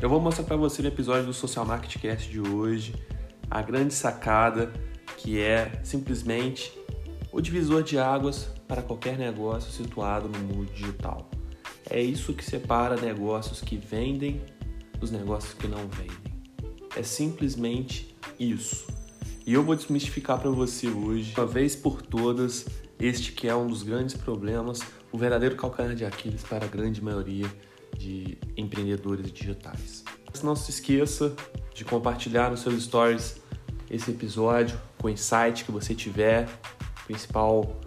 Eu vou mostrar para você no episódio do Social Marketing Cast de hoje a grande sacada que é simplesmente o divisor de águas para qualquer negócio situado no mundo digital. É isso que separa negócios que vendem dos negócios que não vendem. É simplesmente isso. E eu vou desmistificar para você hoje, uma vez por todas, este que é um dos grandes problemas, o verdadeiro calcanhar de Aquiles para a grande maioria de empreendedores digitais. Não se esqueça de compartilhar nos seus stories esse episódio com o insight que você tiver, principal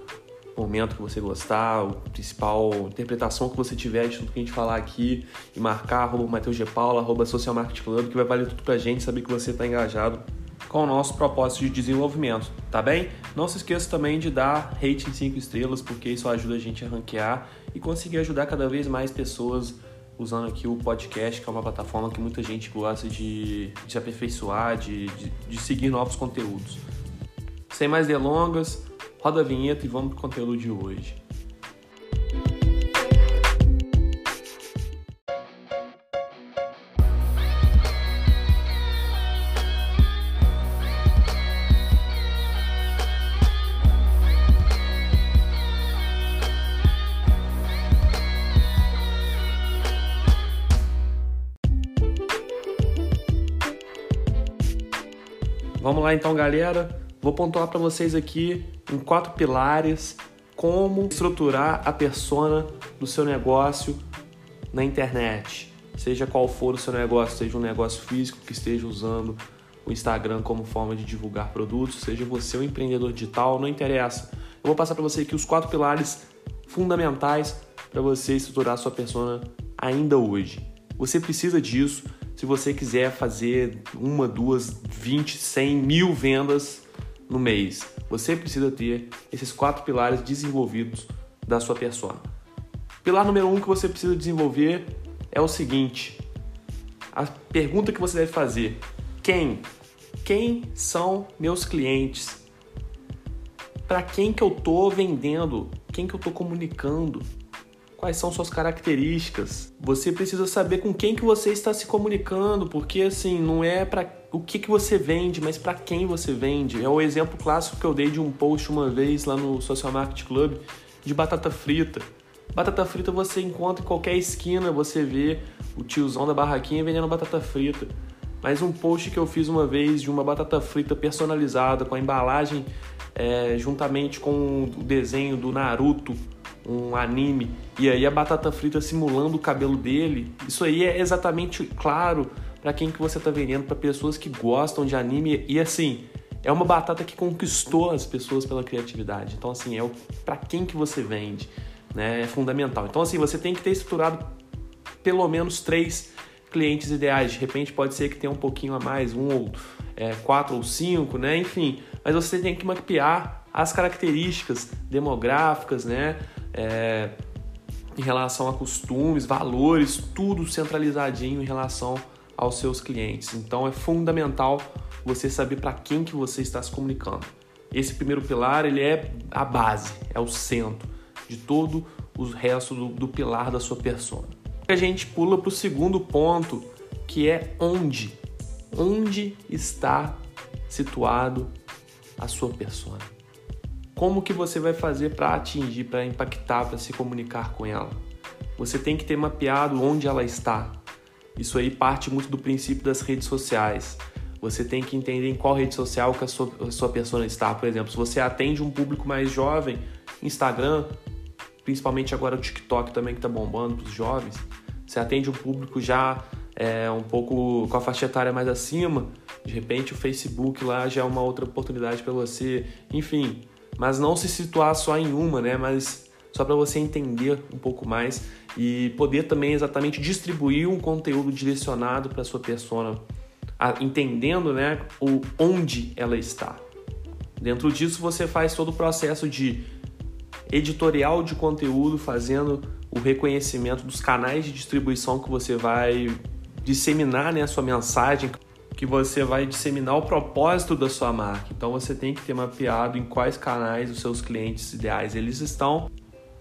momento que você gostar, a principal interpretação que você tiver de tudo que a gente falar aqui e marcar arroba Matheus G. Paula, arroba Social Marketing Club, que vai valer tudo pra gente saber que você está engajado com o nosso propósito de desenvolvimento, tá bem? Não se esqueça também de dar rating 5 estrelas, porque isso ajuda a gente a ranquear e conseguir ajudar cada vez mais pessoas usando aqui o podcast, que é uma plataforma que muita gente gosta de, de se aperfeiçoar, de, de, de seguir novos conteúdos. Sem mais delongas, roda a vinheta e vamos para o conteúdo de hoje. Vamos lá então, galera. Vou pontuar para vocês aqui em quatro pilares como estruturar a persona do seu negócio na internet. Seja qual for o seu negócio, seja um negócio físico que esteja usando o Instagram como forma de divulgar produtos, seja você um empreendedor digital, não interessa. Eu vou passar para você aqui os quatro pilares fundamentais para você estruturar a sua persona ainda hoje. Você precisa disso se você quiser fazer uma, duas, vinte, cem, mil vendas no mês. Você precisa ter esses quatro pilares desenvolvidos da sua persona. Pilar número um que você precisa desenvolver é o seguinte: a pergunta que você deve fazer: quem? Quem são meus clientes? Para quem que eu tô vendendo? Quem que eu tô comunicando? Quais são suas características. Você precisa saber com quem que você está se comunicando, porque assim, não é para o que, que você vende, mas para quem você vende. É o exemplo clássico que eu dei de um post uma vez lá no Social Market Club de batata frita. Batata frita você encontra em qualquer esquina, você vê o tiozão da barraquinha vendendo batata frita. Mas um post que eu fiz uma vez de uma batata frita personalizada com a embalagem é, juntamente com o desenho do Naruto um anime e aí a batata frita simulando o cabelo dele, isso aí é exatamente claro para quem que você está vendendo, para pessoas que gostam de anime e assim, é uma batata que conquistou as pessoas pela criatividade. Então assim, é para quem que você vende, né? É fundamental. Então assim, você tem que ter estruturado pelo menos três clientes ideais. De repente pode ser que tenha um pouquinho a mais, um ou é, quatro ou cinco, né? Enfim, mas você tem que mapear as características demográficas, né? É, em relação a costumes, valores, tudo centralizadinho em relação aos seus clientes. Então é fundamental você saber para quem que você está se comunicando. Esse primeiro pilar ele é a base, é o centro de todo o resto do, do pilar da sua persona. A gente pula para o segundo ponto, que é onde. Onde está situado a sua persona? Como que você vai fazer para atingir, para impactar, para se comunicar com ela. Você tem que ter mapeado onde ela está. Isso aí parte muito do princípio das redes sociais. Você tem que entender em qual rede social que a sua, a sua persona está. Por exemplo, se você atende um público mais jovem, Instagram, principalmente agora o TikTok também que está bombando para os jovens, você atende um público já é, um pouco com a faixa etária mais acima, de repente o Facebook lá já é uma outra oportunidade para você. Enfim, mas não se situar só em uma, né? Mas só para você entender um pouco mais e poder também exatamente distribuir um conteúdo direcionado para sua persona, entendendo, né, o onde ela está. Dentro disso você faz todo o processo de editorial de conteúdo, fazendo o reconhecimento dos canais de distribuição que você vai disseminar né, a sua mensagem que você vai disseminar o propósito da sua marca. Então você tem que ter mapeado em quais canais os seus clientes ideais eles estão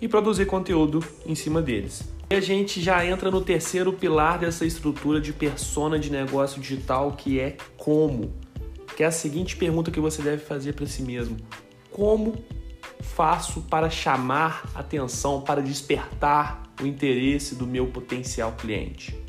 e produzir conteúdo em cima deles. E a gente já entra no terceiro pilar dessa estrutura de persona de negócio digital, que é como. Que é a seguinte pergunta que você deve fazer para si mesmo: como faço para chamar atenção, para despertar o interesse do meu potencial cliente?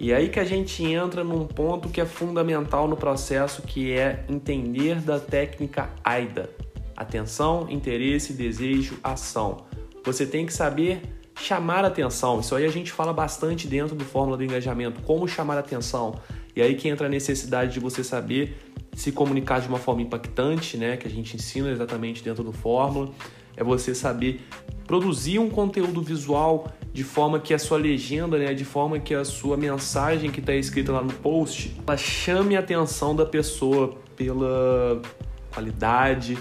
E aí que a gente entra num ponto que é fundamental no processo, que é entender da técnica AIDA. Atenção, interesse, desejo, ação. Você tem que saber chamar atenção. Isso aí a gente fala bastante dentro do Fórmula do Engajamento, como chamar atenção. E aí que entra a necessidade de você saber se comunicar de uma forma impactante, né, que a gente ensina exatamente dentro do Fórmula, é você saber produzir um conteúdo visual de forma que a sua legenda, né, de forma que a sua mensagem que está escrita lá no post, ela chame a atenção da pessoa pela qualidade,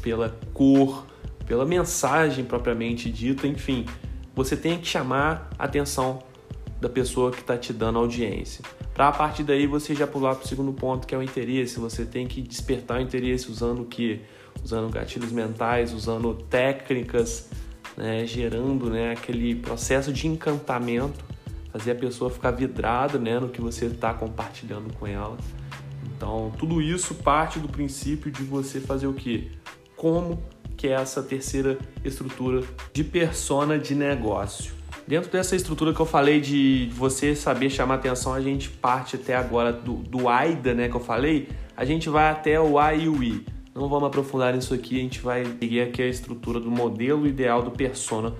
pela cor, pela mensagem propriamente dita, enfim, você tem que chamar a atenção da pessoa que está te dando audiência. Para a partir daí você já pular para o segundo ponto, que é o interesse. Você tem que despertar o interesse usando o que? Usando gatilhos mentais, usando técnicas né, gerando né, aquele processo de encantamento, fazer a pessoa ficar vidrada né, no que você está compartilhando com ela. Então, tudo isso parte do princípio de você fazer o que? Como que é essa terceira estrutura de persona de negócio. Dentro dessa estrutura que eu falei de você saber chamar atenção, a gente parte até agora do, do AIDA, né, que eu falei, a gente vai até o A e o I. Não vamos aprofundar nisso aqui, a gente vai seguir aqui a estrutura do modelo ideal do persona.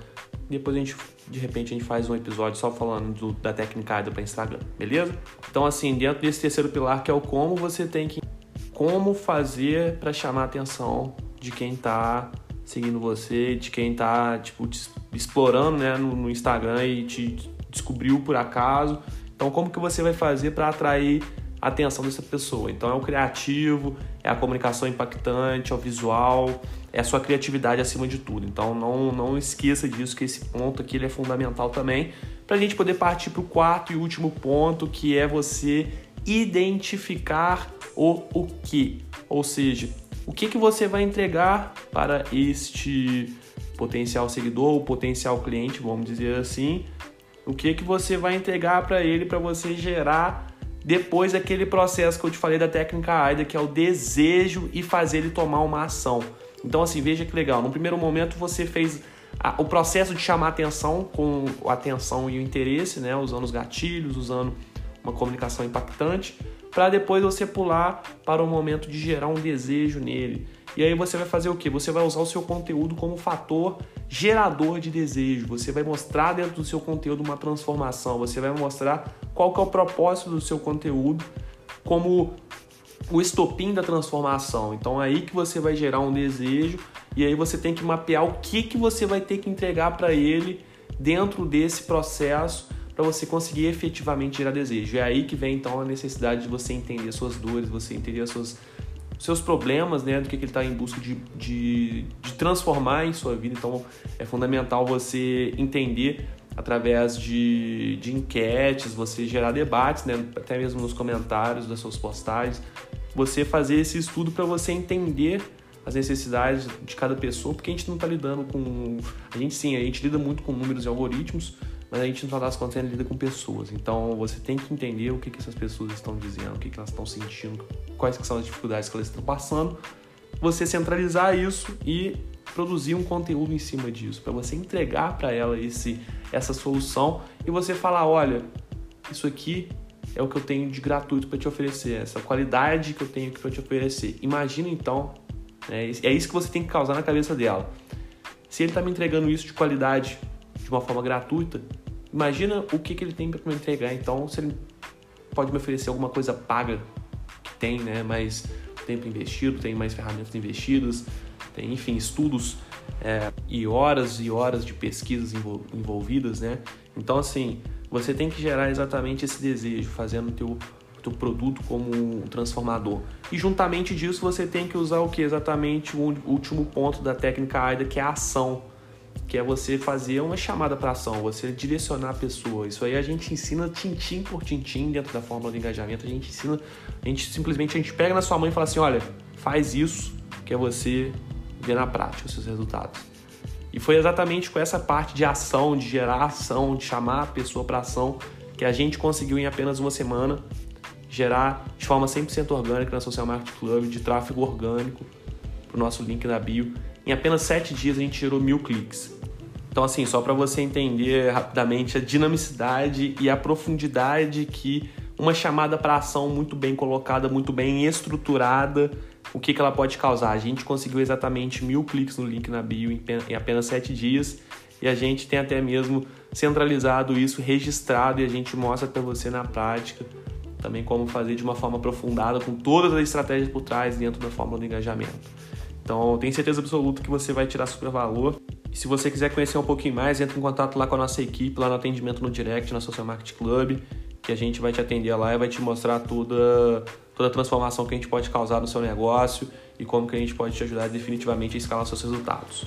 Depois a gente, de repente, a gente faz um episódio só falando do, da técnica para Instagram, beleza? Então, assim, dentro desse terceiro pilar que é o como, você tem que como fazer para chamar a atenção de quem está seguindo você, de quem está tipo te explorando, né, no, no Instagram e te descobriu por acaso. Então, como que você vai fazer para atrair a atenção dessa pessoa? Então, é o criativo, é a comunicação impactante, é o visual, é a sua criatividade acima de tudo. Então não, não esqueça disso, que esse ponto aqui é fundamental também, para a gente poder partir para o quarto e último ponto, que é você identificar o o que. Ou seja, o que, que você vai entregar para este potencial seguidor, ou potencial cliente, vamos dizer assim, o que, que você vai entregar para ele para você gerar depois daquele processo que eu te falei da técnica AIDA, que é o desejo e fazer ele tomar uma ação. Então, assim, veja que legal. No primeiro momento, você fez a, o processo de chamar atenção com a atenção e o interesse, né? Usando os gatilhos, usando uma comunicação impactante, para depois você pular para o momento de gerar um desejo nele. E aí você vai fazer o que? Você vai usar o seu conteúdo como fator gerador de desejo. Você vai mostrar dentro do seu conteúdo uma transformação. Você vai mostrar qual que é o propósito do seu conteúdo como o estopim da transformação. Então é aí que você vai gerar um desejo e aí você tem que mapear o que, que você vai ter que entregar para ele dentro desse processo para você conseguir efetivamente gerar desejo. É aí que vem então a necessidade de você entender suas dores, você entender as suas seus problemas, né, do que, que ele está em busca de, de, de, transformar em sua vida. Então é fundamental você entender através de, de enquetes, você gerar debates, né, até mesmo nos comentários das suas postagens, você fazer esse estudo para você entender as necessidades de cada pessoa, porque a gente não está lidando com. A gente sim, a gente lida muito com números e algoritmos, mas a gente no final das contas lida com pessoas. Então você tem que entender o que, que essas pessoas estão dizendo, o que, que elas estão sentindo, quais que são as dificuldades que elas estão passando, você centralizar isso e produzir um conteúdo em cima disso, para você entregar para ela esse, essa solução e você falar, olha, isso aqui é o que eu tenho de gratuito para te oferecer, essa qualidade que eu tenho para te oferecer. Imagina então, né, é isso que você tem que causar na cabeça dela. Se ele está me entregando isso de qualidade de uma forma gratuita, imagina o que, que ele tem para me entregar. Então, se ele pode me oferecer alguma coisa paga que tem, né, mais tempo investido, tem mais ferramentas investidas, enfim, estudos é, e horas e horas de pesquisas envolvidas, né? Então, assim, você tem que gerar exatamente esse desejo, fazendo o teu, teu produto como um transformador. E juntamente disso, você tem que usar o que? Exatamente o último ponto da técnica AIDA, que é a ação que é você fazer uma chamada para ação, você direcionar a pessoa. Isso aí a gente ensina tintim por tintim dentro da fórmula de engajamento. A gente ensina, a gente simplesmente a gente pega na sua mãe e fala assim, olha, faz isso, que é você ver na prática os seus resultados. E foi exatamente com essa parte de ação, de gerar ação, de chamar a pessoa para ação, que a gente conseguiu em apenas uma semana gerar de forma 100% orgânica na Social Marketing Club, de tráfego orgânico, para o nosso link na bio. Em apenas 7 dias a gente gerou mil cliques. Então, assim, só para você entender rapidamente a dinamicidade e a profundidade que uma chamada para ação muito bem colocada, muito bem estruturada, o que, que ela pode causar. A gente conseguiu exatamente mil cliques no link na bio em apenas 7 dias e a gente tem até mesmo centralizado isso, registrado e a gente mostra para você na prática também como fazer de uma forma aprofundada com todas as estratégias por trás dentro da fórmula do engajamento. Então, tenho certeza absoluta que você vai tirar super valor. E se você quiser conhecer um pouquinho mais, entre em contato lá com a nossa equipe, lá no atendimento no direct, na Social Market Club, que a gente vai te atender lá e vai te mostrar toda, toda a transformação que a gente pode causar no seu negócio e como que a gente pode te ajudar definitivamente a escalar seus resultados.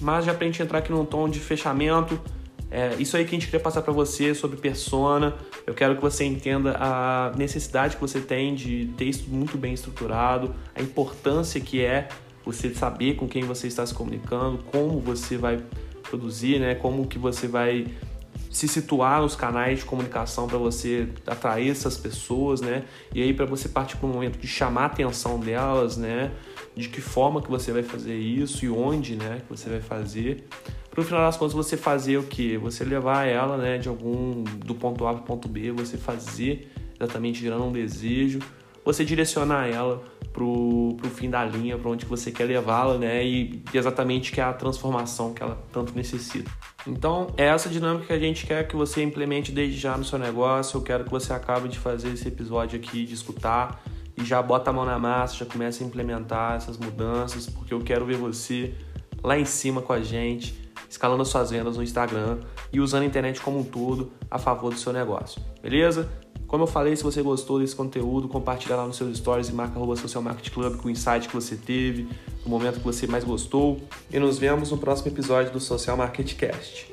Mas já para a gente entrar aqui num tom de fechamento, é, isso aí que a gente queria passar para você sobre persona. Eu quero que você entenda a necessidade que você tem de ter isso muito bem estruturado, a importância que é você saber com quem você está se comunicando, como você vai produzir, né? Como que você vai se situar nos canais de comunicação para você atrair essas pessoas, né? E aí para você partir para o momento de chamar a atenção delas, né? De que forma que você vai fazer isso e onde, né? Que você vai fazer para no final das contas você fazer o que? Você levar ela, né, de algum do ponto A para o ponto B, você fazer exatamente gerando um desejo, você direcionar ela pro, pro fim da linha, para onde que você quer levá-la, né, e exatamente que é a transformação que ela tanto necessita. Então, é essa dinâmica que a gente quer que você implemente desde já no seu negócio. Eu quero que você acabe de fazer esse episódio aqui, de escutar e já bota a mão na massa, já comece a implementar essas mudanças, porque eu quero ver você lá em cima com a gente escalando suas vendas no Instagram e usando a internet como um todo a favor do seu negócio. Beleza? Como eu falei, se você gostou desse conteúdo, compartilha lá nos seus stories e marca arroba Social Market Club com o insight que você teve, o momento que você mais gostou. E nos vemos no próximo episódio do Social Market Cast.